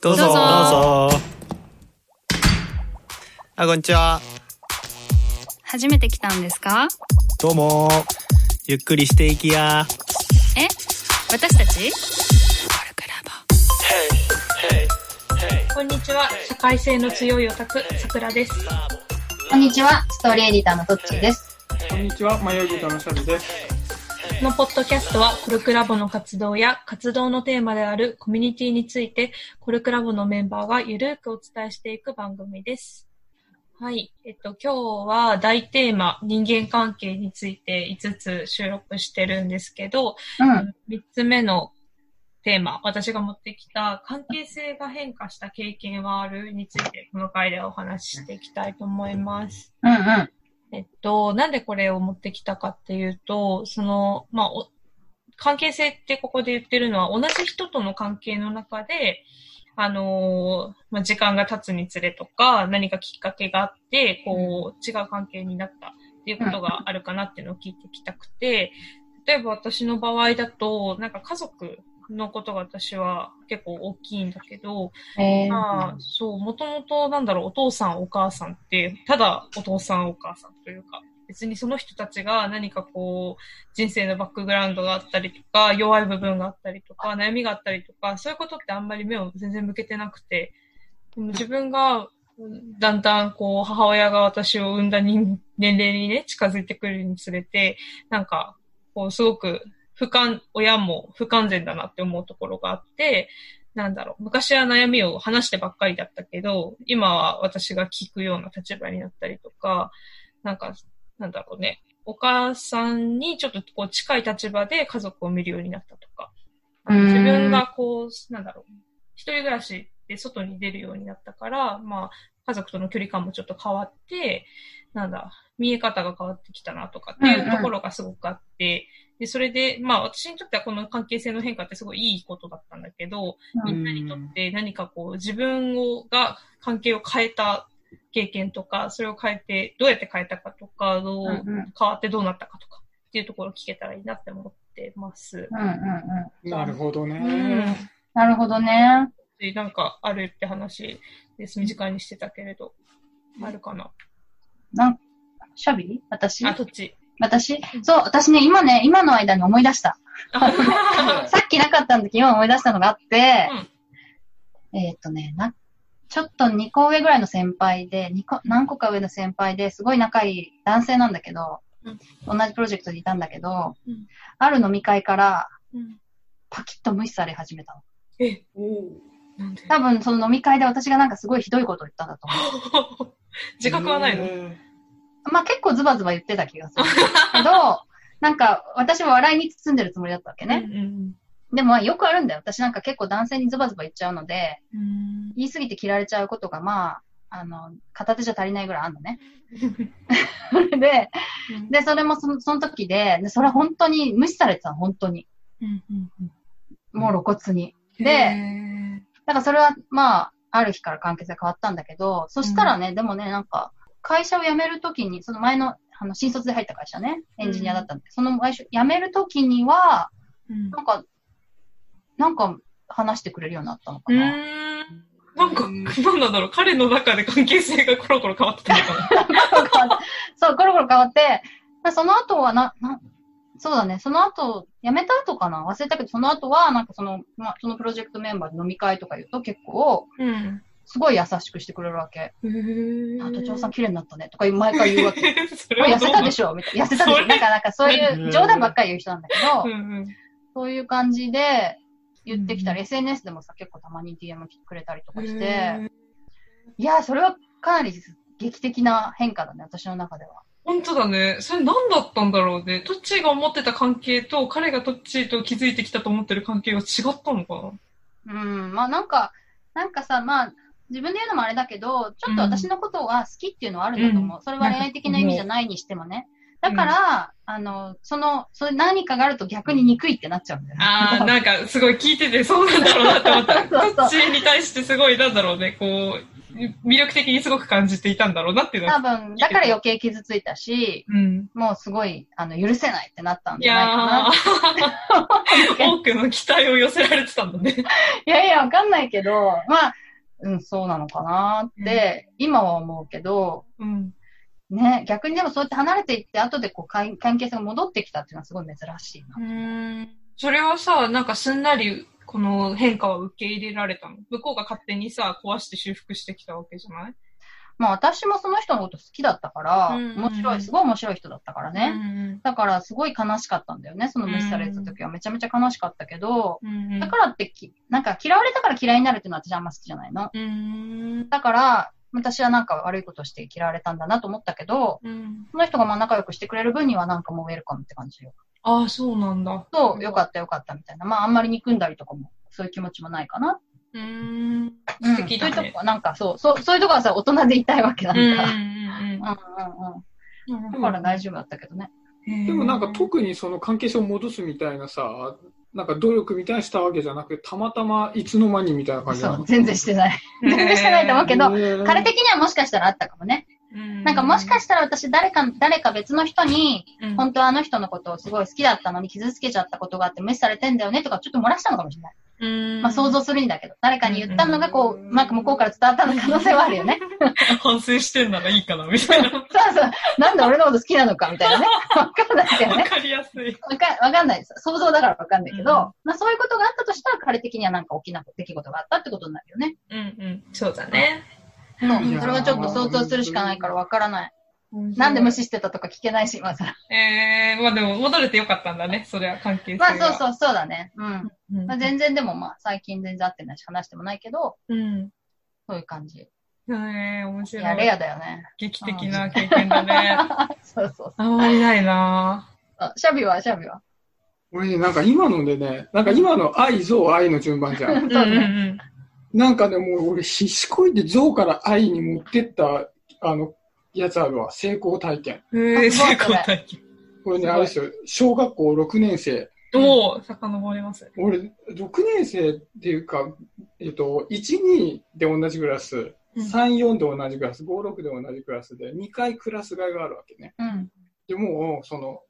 どうぞ。どうぞどうぞ。あ、こんにちは。初めて来たんですか？どうも。ゆっくりしていきや。え？私たち？こんにちは。社会性の強いオタク、さくらです。こんにちは、ストーリーエディターのトッチーです。こんにちは、迷い人のシャルです。このポッドキャストは、コルクラボの活動や活動のテーマであるコミュニティについて、コルクラボのメンバーがゆるくお伝えしていく番組です。はい。えっと、今日は大テーマ、人間関係について5つ収録してるんですけど、うん。3つ目のテーマ、私が持ってきた関係性が変化した経験はある？について、この回でお話ししていきたいと思います。うんうん。えっと、なんでこれを持ってきたかっていうと、その、まあ、関係性ってここで言ってるのは、同じ人との関係の中で、あのーまあ、時間が経つにつれとか、何かきっかけがあって、こう、違う関係になったっていうことがあるかなっていうのを聞いてきたくて、例えば私の場合だと、なんか家族のことが私は結構大きいんだけど、えー、まあ、そう、もともとなんだろう、お父さんお母さんって、ただお父さんお母さんというか、別にその人たちが何かこう、人生のバックグラウンドがあったりとか、弱い部分があったりとか、悩みがあったりとか、そういうことってあんまり目を全然向けてなくて、でも自分が、だんだんこう、母親が私を産んだ人年齢にね、近づいてくるにつれて、なんか、こう、すごく、不完、親も不完全だなって思うところがあって、なんだろう、昔は悩みを話してばっかりだったけど、今は私が聞くような立場になったりとか、なんか、なんだろうね、お母さんにちょっとこう近い立場で家族を見るようになったとか、うん。自分がこう、なんだろう、一人暮らしで外に出るようになったから、まあ、家族との距離感もちょっと変わって、なんだ、見え方が変わってきたなとかっていうところがすごくあって、で、それで、まあ私にとってはこの関係性の変化ってすごいいいことだったんだけど、みんなにとって何かこう自分をが関係を変えた経験とか、それを変えて、どうやって変えたかとか、どう変わってどうなったかとかっていうところを聞けたらいいなって思ってます。うんうんうん。なるほどうんね。。なるほどね。でなんかあるって話です。短いにしてたけれど。あるかな。なん、シャビ？私？あ、どっち。私？そう、私ね、今ね、今の間に思い出した。さっきなかったんだけど、今思い出したのがあって、えーっとね、な、ちょっと2個上ぐらいの先輩で、2個、何個か上の先輩ですごい仲いい男性なんだけど、同じプロジェクトにいたんだけど、うん。ある飲み会からうん。パキッと無視され始めたの。え、なんで多分その飲み会で私がなんかすごいひどいことを言ったんだと思う。自覚はないの？へまあ結構ズバズバ言ってた気がする。けど、なんか私は笑いに包んでるつもりだったわけね。うんでもまあよくあるんだよ。私なんか結構男性にズバズバ言っちゃうので、うん言い過ぎて切られちゃうことがまあ、あの、片手じゃ足りないぐらいあるのね。で、うんで、それもそのその時でで、それは本当に無視されてたの、本当に。うんうんもう露骨に。うんで、へだからそれはまあ、ある日から関係性変わったんだけど、そしたらね、でもね、なんか、会社を辞めるときに、その前の、あの、新卒で入った会社ね、エンジニアだったんで、その会社辞めるときには、ーうん。なんか、なんか話してくれるようになったのかな。ん。なんか、なんなんだろう、彼の中で関係性がコロコロ変わってたのかな。そう、コロコロ変わって、まあその後はな、な、そうだね、その後、辞めた後かな？忘れたけど、その後は、なんかその、まあ、そのプロジェクトメンバーで飲み会とか言うと結構、うん。すごい優しくしてくれるわけ。あ、都庁さん綺麗になったね、とか毎回言うわけ。それは痩せたでょ？しょみたいな。痩せたでしょ？なんか、なんかそういう冗談ばっかり言う人なんだけど、うんうん。そういう感じで言ってきたり、う SNS でもさ、結構たまに DM くれたりとかして、いや、それはかなり劇的な変化だね、私の中では。本当だね。それ何だったんだろうね。トッチーが思ってた関係と、彼がトッチーと気づいてきたと思ってる関係が違ったのかなうん、まあなんか、なんかさ、まあ、自分で言うのもあれだけど、ちょっと私のことは好きっていうのはあるんだと思う。うんそれは恋愛的な意味じゃないにしてもね。だから、あの、その、それ何かがあると逆に憎いってなっちゃうんだよね。ああ、なんかすごい聞いててそうなんだろうなって思った。トッチーに対してすごいなんだろうね、こう、魅力的にすごく感じていたんだろうなっていうの多は。分、だから余計傷ついたし、うん。もうすごい、あの、許せないってなったんいじゃないかやな。ー、多くの期待を寄せられてたんだね。いやいや、わかんないけど、まあ、うん、そうなのかなって、今は思うけど、うん。ね、逆にでもそうやって離れていって、後でこう、関関係性が戻ってきたっていうのはすごい珍しいな。うん。それはさ、なんかすんなり、この変化は受け入れられたの？向こうが勝手にさ、壊して修復してきたわけじゃない？まあ私もその人のこと好きだったから、うんうんうん面白い、すごい面白い人だったからね。ね。だからすごい悲しかったんだよね。その無視されてた時はめちゃめちゃ悲しかったけど、うん。だからってき、なんか嫌われたから嫌いになるっていうのは私あんま好きじゃないの。うん。だから、私はなんか悪いことして嫌われたんだなと思ったけど、うん。その人がまあ仲良くしてくれる分にはなんかもうウェルカムって感じよ。ああ、そうなんだ。そう、よかったよかったみたいな。まああんまり憎んだりとかも、そういう気持ちもないかな。うーん。うん素敵だねそういうとこ、なんかそう、そう、そういうとこはさ、大人でいたいわけなんか。うんうんうんうんうん。だから大丈夫だったけどね。うん。でもなんか特にその関係性を戻すみたいなさ、なんか努力みたいにしたわけじゃなくて、たまたまいつの間にみたいな感じなの？そう、全然してない。全然してないと思うけど、彼的にはもしかしたらあったかもね。なんかもしかしたら私誰か、誰か別の人に、うん本当はあの人のことをすごい好きだったのに傷つけちゃったことがあって無視されてんだよねとかちょっと漏らしたのかもしれない。うんまあ想像するんだけど、誰かに言ったのがこう、なんか向こうから伝わったの可能性はあるよね。反省してんならいいかな、みたいな。そうそう。なんで俺のこと好きなのかみたいなね。わかんないけどね。わかりやすい。わかわかんないです。想像だからわかんないけど、うんまあそういうことがあったとしたら彼的にはなんか大きな出来事があったってことになるよね。うんうん。そうだね。そうそれはちょっと想像するしかないからわからない。なんで無視してたとか聞けないし、今更。えー、まあでも戻れてよかったんだね、それは関係性まあが。そうそう、そうだね。うん。うん。まあ、全然でもまあ最近全然会ってないし話してもないけど、うん。そういう感じ。いえー、面白い。や、レアだよね。劇的な経験だね。そうそうあんまりないなあシャビは、シャビは？俺ね、なんか今のでね、なんか今の愛、ゾウ、愛の順番じゃん。うんうんうん。なんかね、もう俺必死こいてゾウから愛に持ってった、あの、やつあるわ。成功体験。えー、成功体験。これね、あれですよ。小学校6年生。おー、遡ります。俺、6年生っていうか、えっと、1、2で同じクラス、うん3、4で同じクラス、5、6で同じクラスで、2回クラス替えがあるわけね。うん。でもう、その、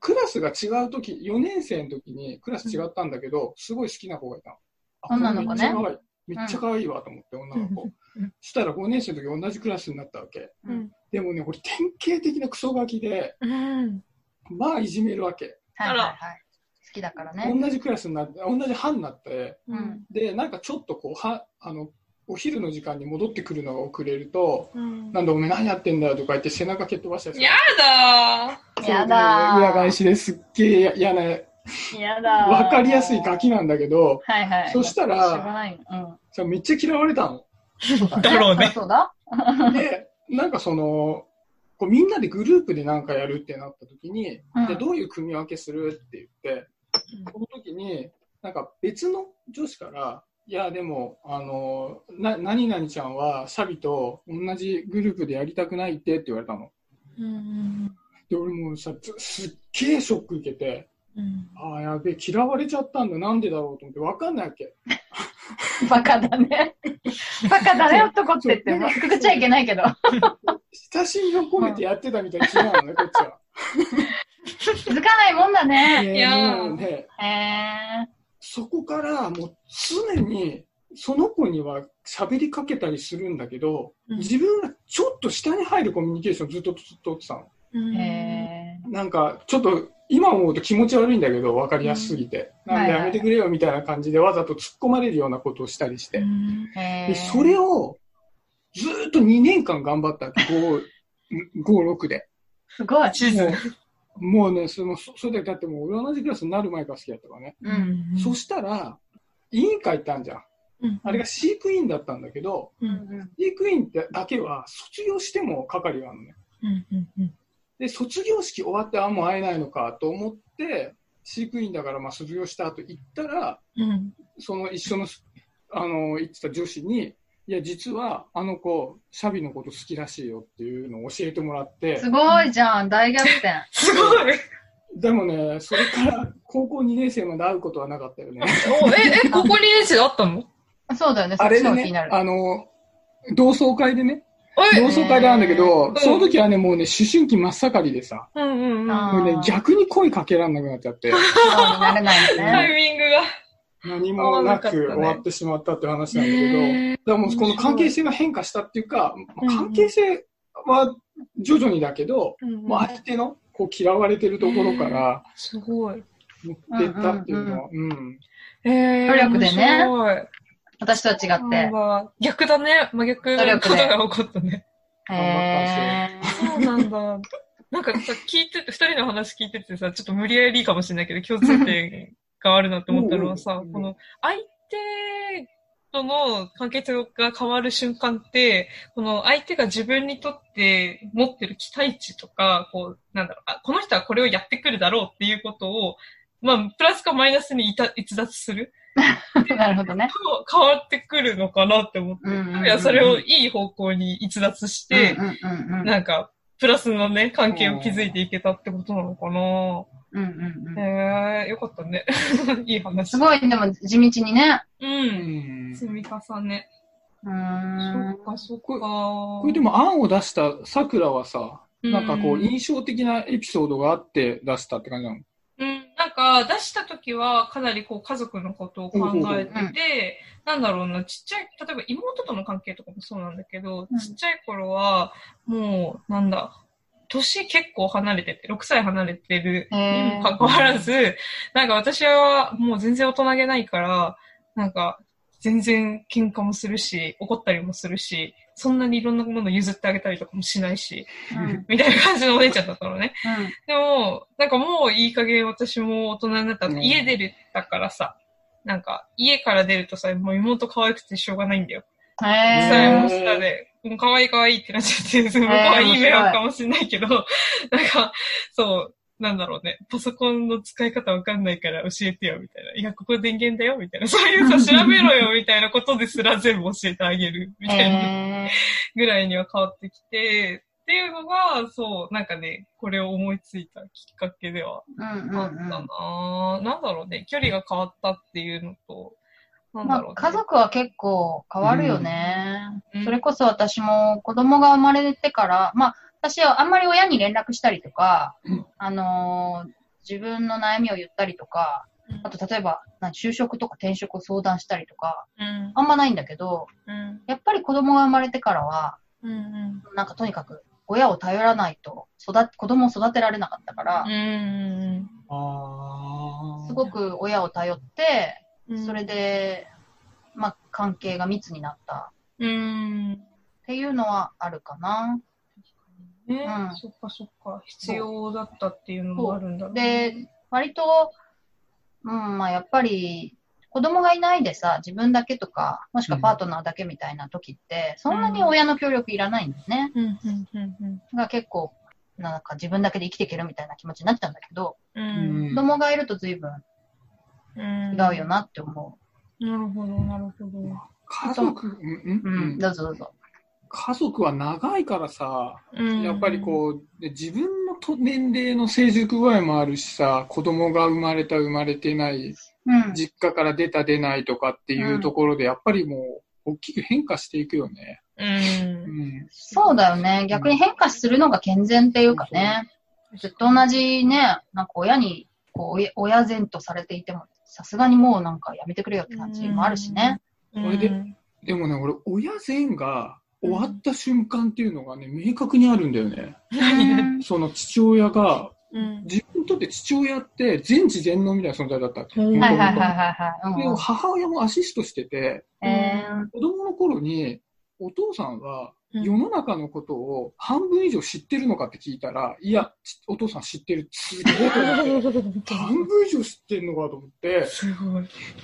クラスが違うとき、4年生の時にクラス違ったんだけど、すごい好きな子がいたの。あ女の子ねめっちゃ可愛い。わと思って、女の子うん。したら5年生の時同じクラスになったわけ。うん。でもね、俺典型的なクソガキで、うん。まあいじめるわけ。はいはいはい。好きだからね。同じクラスになって、同じ班になって、うん。で、なんかちょっとこう、は、あの、お昼の時間に戻ってくるのが遅れると、うん。なんだお前何やってんだよとか言って背中蹴っ飛ばしたりするやだそうやだー裏返しですっげえ嫌な、やだーわかりやすいガキなんだけど、はいはい。そしたら、ない。うん。さめっちゃ嫌われたの。だだろうねそうだ。で、なんかその、こうみんなでグループでなんかやるってなった時に、うんじゃあどういう組み分けするって言って、この時に、なんか別の女子から、いや、でも、あの、な、何々ちゃんはシャビと同じグループでやりたくないってって言われたの。うん。で、俺もさ、ずすっげえショック受けて、うん。ああ、やべえ、嫌われちゃったんだ、なんでだろうと思って、わかんないわけ。バカだね。バカだね、男ってって。くくっちゃいけないけど。親しみを込めてやってたみたいな気なのね、こっちは。気づかないもんだね。いやね、へえ。そこからもう常にその子には喋りかけたりするんだけど、うん自分がちょっと下に入るコミュニケーションをずっと取ってたの。うん。へえ。なんかちょっと今思うと気持ち悪いんだけど分かりやすすぎて、うんなんでやめてくれよみたいな感じでわざと突っ込まれるようなことをしたりして、うん。でそれをずーっと2年間頑張ったって5、5、6で。すごい。地図。もうね、その、そそれで、だってもう俺同じクラスになる前から好きだったからね。うん。そしたら、委員会ってあるじゃん。うんあれが飼育員だったんだけど、う。うんん飼育員ってだけは卒業しても係があるのね。うん。うん。うん。で、卒業式終わって、あ、もう会えないのかと思って、飼育員だからまあ卒業した後行ったら、うん。その一緒の、あの、行ってた女子に、いや、実はあの子、シャビのこと好きらしいよっていうのを教えてもらってす、ごいじゃん、大逆転。すごいでもね、それから高校2年生まで会うことはなかったよね。おえ、え、ここ2年生あったの？そうだよね、あれでねの方が気にな、る。あの、同窓会でね、同窓会であるんだけど、ん。その時はね、もうね、思春期真っ盛りでさ、うんうんうん。あもうね、逆に声かけられなくなっちゃって、そうになれないよタね。イミングが。何もなく終わってしまったって話なんだけど、だからもうこの関係性が変化したっていうか、まあ関係性は徐々にだけど、もう相手のこう嫌われてるところからすごい。持ってったっていうのは、うん。えー、努力でね私とは違って。まあ逆だね。真逆のことが起こったね。へそうなんだ。なんかさ、聞いてて、二人の話聞いててさ、ちょっと無理やりかもしれないけど、共通点があるなって思ったのはさうん、この、相手との関係性が変わる瞬間って、この相手が自分にとって持ってる期待値とか、こう、なんだろう、あこの人はこれをやってくるだろうっていうことを、まあ、プラスかマイナスにいた逸脱するー なるほどね。と変わってくるのかなって思って。うんうんうんいや、それをいい方向に逸脱して、うんうんうんうんなんか、プラスのね、関係を築いていけたってことなのかな。うんうんうんへえ、よかったね。いい話。すごい、でも地道にね。う。うんん積み重ね。うーんそっか、そっか。これでも案を出した桜はさ、なんかこううん印象的なエピソードがあって出したって感じなの？か出した時はかなりこう家族のことを考えてうんて、なんだろうな、ちっちゃい、例えば妹との関係とかもそうなんだけど、うん。ちっちゃい頃はもう、なんだ、年結構離れてて、6歳離れてるにもかかわらず、なんか私はもう全然大人げないから、なんか全然喧嘩もするし、怒ったりもするし、そんなにいろんなもの譲ってあげたりとかもしないし、うん みたいな感じのお姉ちゃんだったのね。うんでも、なんかもういい加減私も大人になった。うん家出るだからさ、なんか家から出るとさ、もう妹可愛くてしょうがないんだよ。へ下もー下で、もう可愛い可愛いってなっちゃって、向こうはいい迷惑かもしれないけど、なんか、そう、なんだろうね、パソコンの使い方わかんないから教えてよ、みたいな。いや、ここ電源だよ、みたいな。そういうさ、調べろよ、みたいなことですら全部教えてあげる、みたいな。へぐらいには変わってきて、っていうのが、そう、なんかね、これを思いついたきっかけではあったうんうんな、なんだろうね、距離が変わったっていうのと、なんまあ、だろうね。家族は結構変わるよね。うんそれこそ私も子供が生まれてから、まあ、私はあんまり親に連絡したりとか、うんあのー自分の悩みを言ったりとか、うんあと例えば、な就職とか転職を相談したりとか、うん。あんまないんだけど、うん。やっぱり子供が生まれてからは、うん。うん。なんかとにかく親を頼らないと育て、子供を育てられなかったから、うん。あすごく親を頼って、うん。それで、まあ、関係が密になったうん。っていうのはあるかな。ね、うんそっかそっか。必要だったっていうのもあるんだろうで、割と、うん、まあやっぱり、子供がいないでさ、自分だけとか、もしくはパートナーだけみたいな時って、そんなに親の協力いらないんだよね。うん。うん。うん。うん。が結構、なんか自分だけで生きていけるみたいな気持ちになっちゃうんだけど、ううんん。子供がいると随分うん。違うよなって思なるほど、なるほど。家族、うんう。ううん、んどうぞどうぞ。家族は長いからさ、うんやっぱりこう、で自分のと年齢の成熟具合もあるしさ、子供が生まれた生まれてない、うん。実家から出た出ないとかっていうところで、やっぱりもう、大きく変化していくよね。う。うんん。そうだよね。逆に変化するのが健全っていうかね。ずっと同じね、なんか親に、こう、親親善とされていても、さすがにもうなんかやめてくれよって感じもあるしね。それででもね、俺、親善が終わった瞬間っていうのがね、明確にあるんだよね。うんその父親が、うん。自分にとって父親って全知全能みたいな存在だった。でも母親もアシストしてて、えー子供の頃にお父さんはうん世の中のことを半分以上知ってるのかって聞いたら、いや、ちお父さん知ってる。すげえと思って。半分以上知ってるのかと思って。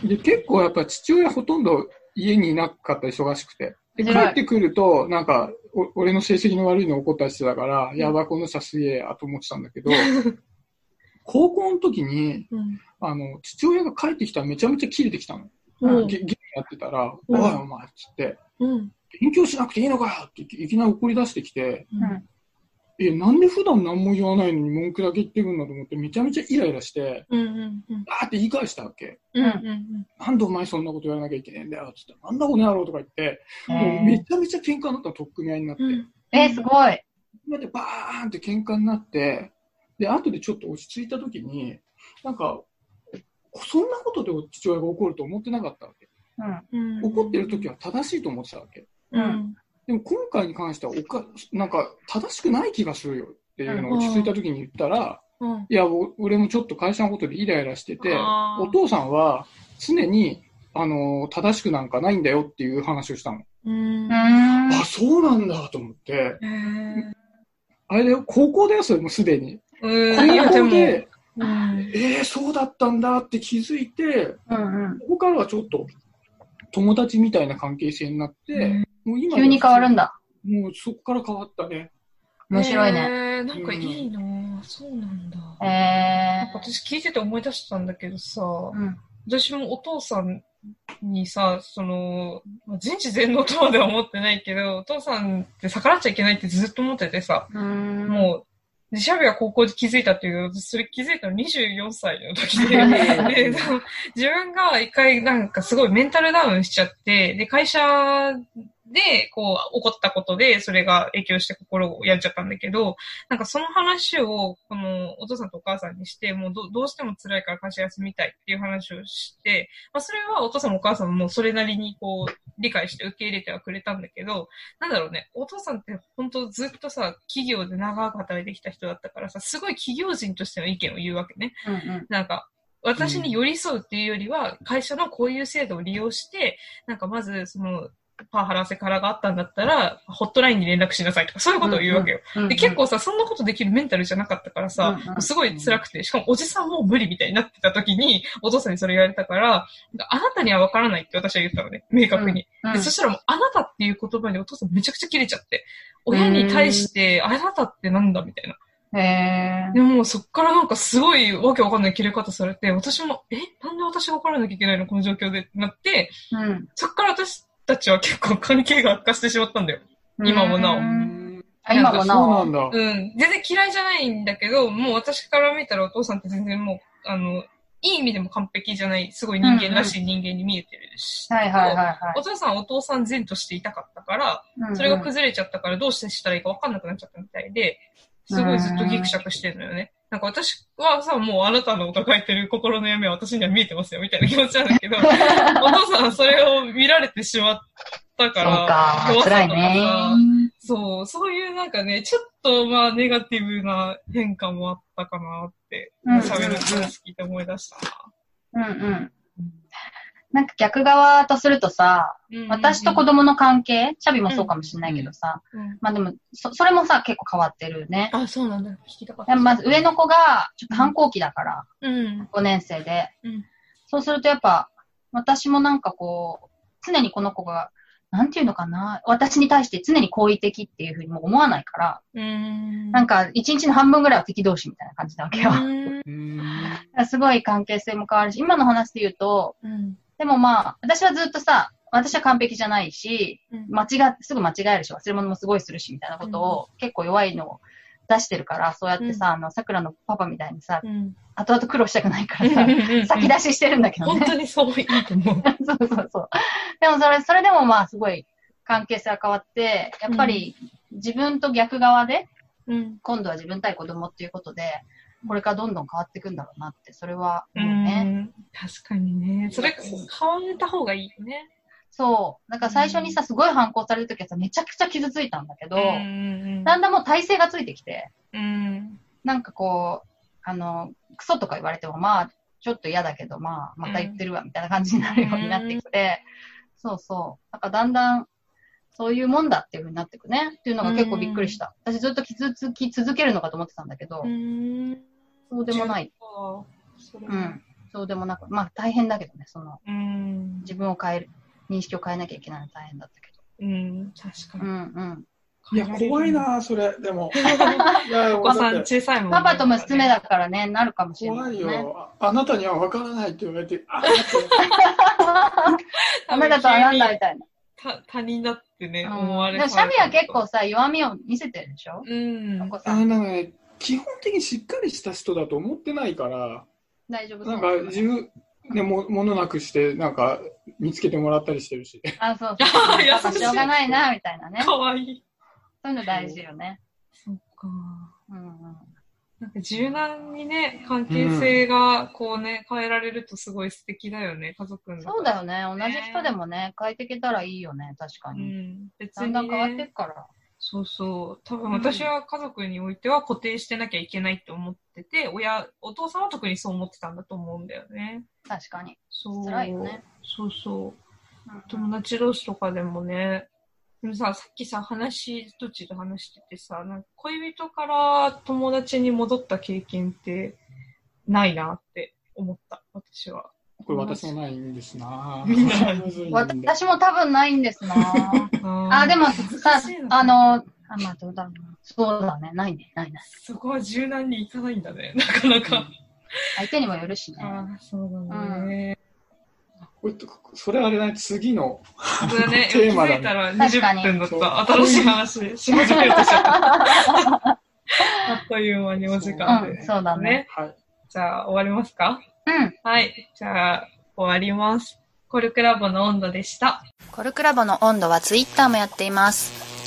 で、結構やっぱ父親ほとんど家にいなかった忙しくて。で、帰ってくると、なんか、お俺の成績の悪いの怒ったりしてたから、やばい、この人はすげえやと思ってたんだけど、高校の時に、うん。あの、父親が帰ってきたらめちゃめちゃキレてきたの。うんゲゲームやってたら、うんおいお前っつって、うん。勉強しなくていいのかよっていきなり怒り出してきて、うんえ、なんで普段何も言わないのに文句だけ言ってくんだと思って、めちゃめちゃイライラして、うんうんうん。あーって言い返したわけ？うんうんなんでお前そんなこと言わなきゃいけないんだよ、つって。なんだこの野郎とか言って、へもうめちゃめちゃ喧嘩になったの、とっくみ合いになって。うん。えー、すごい。で、バーンって喧嘩になって、で、後でちょっと落ち着いた時に、なんか、そんなことで父親が怒ると思ってなかったわけ。うん。うん。怒ってる時は正しいと思ってたわけ。うん。でも今回に関してはおか、なんか正しくない気がするよっていうのを落ち着いた時に言ったら、うん。いや、お俺もちょっと会社のことでイライラしてて、お父さんは常に、あの、正しくなんかないんだよっていう話をしたの。あ、そうなんだと思って、あれだよ、高校だよ、それもうすでに。高校で、うん。えー、そうだったんだって気づいて、うんうん。ここからはちょっと友達みたいな関係性になって、うんもう今急に変わるんだ。もうそこから変わったね。面白いね。ね。なんかいいなぁそうなんだ。えなんか私聞いてて思い出したんだけどさ、ー。うん。私もお父さんにさ、その、まあ人知全能とまでは思ってないけど、お父さんって逆らっちゃいけないってずっと思っててさ、う。もう、で、シャビが高校で気づいたっていう私それ気づいたの24歳の時で、で、自分が一回なんかすごいメンタルダウンしちゃって、で、会社で、こう、起こったことで、それが影響して心を病んじゃったんだけど、なんかその話を、この、お父さんとお母さんにして、もうどどうしても辛いから会社休みたいっていう話をして、まあそれはお父さんもお母さんもそれなりにこう、理解して受け入れてはくれたんだけど、なんだろうね、お父さんって本当ずっとさ、企業で長く働いてきた人だったからさ、すごい企業人としての意見を言うわけね。うんうん。なんか、私に寄り添うっていうよりは、会社のこういう制度を利用して、なんかまず、その、パワハラセカラがあったんだったら、ホットラインに連絡しなさいとか、そういうことを言うわけよ。うんうん。で、結構さ、そんなことできるメンタルじゃなかったからさうんう、んすごい辛くて、しかもおじさんもう無理みたいになってた時に、お父さんにそれ言われたから、あなたには分からないって私は言ったのね、明確に。うん、で、そしたらもう、あなたっていう言葉にお父さんめちゃくちゃ切れちゃって、親に対して、あなたってなんだみたいな。へー。でも、そっからなんかすごいわけわかんない切れ方されて、私も、え？なんで私が怒らなきゃいけないのこの状況で？なって、うん。そっから私たちは結構関係が悪化してしまったんだよ。今もなお今もなお。そうなんだ。うん。全然嫌いじゃないんだけど、もう私から見たらお父さんって全然もう、あの、いい意味でも完璧じゃない、すごい人間らしい人間に見えてるし。はいはいはいはいお父さんはお父さん前としていたかったから、うん。それが崩れちゃったからどうしてしたらいいか分かんなくなっちゃったみたいで、すごいずっとギクシャクしてるのよね。なんか私はさ、もうあなたの抱えてる心の闇は私には見えてますよ、みたいな気持ちなんだけど、お父さんはそれを見られてしまったかそうら、か。辛いねさ。そう、そういうなんかね、ちょっとまあネガティブな変化もあったかなって、うん喋る話聞いて思い出したうんうん。なんか逆側とするとさ、な。私と子供の関係、シャビもそうかもしれないけどさ、うんまあでも、そ、それもさ、結構変わってるね。あ、そうなんだ。聞きたかった。まず上の子が、ちょっと反抗期だから、うん。5年生で。うんそうするとやっぱ、私もなんかこう、常にこの子が、なんていうのかな、私に対して常に好意的っていうふうにも思わないから、うん。なんか一日の半分ぐらいは敵同士みたいな感じなわけよ。うんうん すごい関係性も変わるし、今の話で言うと、うん。でもまあ、私はずっとさ、私は完璧じゃないし、うん間違っ、すぐ間違えるし、忘れ物もすごいするし、みたいなことを、結構弱いのを出してるから、そうやってさ、あの、桜のパパみたいにさ、うん。後々苦労したくないからさ、先出ししてるんだけどね。本当にそういいと思う。そうそうそう。でもそれ、それでもまあ、すごい関係性が変わって、やっぱり自分と逆側で、うん。今度は自分対子供っていうことで、これからどんどん変わっていくんだろうなって、それはう思うね。ん。確かにね。それ、変わった方がいいよね。そう。だから最初にさ、すごい反抗されるときはさ、めちゃくちゃ傷ついたんだけど、んだんだんもう体勢がついてきて、うん。なんかこう、あの、クソとか言われても、まあ、ちょっと嫌だけど、まあ、また言ってるわ、みたいな感じになるようになってきて、そうそう。なんかだんだん、そういうもんだっていう風になってくね。っていうのが結構びっくりした。私ずっと傷つき続けるのかと思ってたんだけど、うん。そうでもない。うん。そうでもなく、まあ大変だけどね、その、うん。自分を変える、認識を変えなきゃいけないの大変だったけうん。確かど。うに。んうん。いや、怖い。な、それ、でも。いや、お子さん小さいもんねパパと娘だからね、なるかもしれな怖いいね。よ。ああなたには分からないって言われて、あ、ダメだとはなんだみたいな。た他人だってね、うん思われシャミは結構さ、弱みを見せてるでしょ？うん。お子さん。あなんかね、基本的にしっかりした人だと思ってないから、大丈夫なんか自分でも物なくして、なんか見つけてもらったりしてるし。あ、そうそう。しょうがないな、みたいなね。かわいい。そういうの大事よね。そっか。うんうん。なんか柔軟にね、関係性がこうね、変えられるとすごい素敵だよね、家族の。そうだよね。同じ人でもね、変えていけたらいいよね、確かうに。ん。別だんに、だん変わっていね、くから。そうそう。多分私は家族においては固定してなきゃいけないって思ってて、親、お父さんは特にそう思ってたんだと思うんだよね。確かに。そう。辛いよね。そうそう。うん友達同士とかでもね、でもさ、さっきさ、話、どっちで話しててさ、なんか恋人から友達に戻った経験ってないなって思った、私は。これ私もないんですな 私も多分ないんですなあ、あでもさあの、あ、まあどうだろうな。そうだね。ないね。ないない。そこは柔軟にいかないんだね、なかなか。相手にもよるしね。ああ、そうだね。これそれあれだね、次の。ね、気 テーマだねづいたら確かに20分だった。新しい話、としちゃった。あっという間にお時間でうん、そうだね。はい。じゃあ、終わりますか？うん。はい。じゃあ、終わります。コルクラボの温度でした。コルクラボの温度はツイッターもやっています。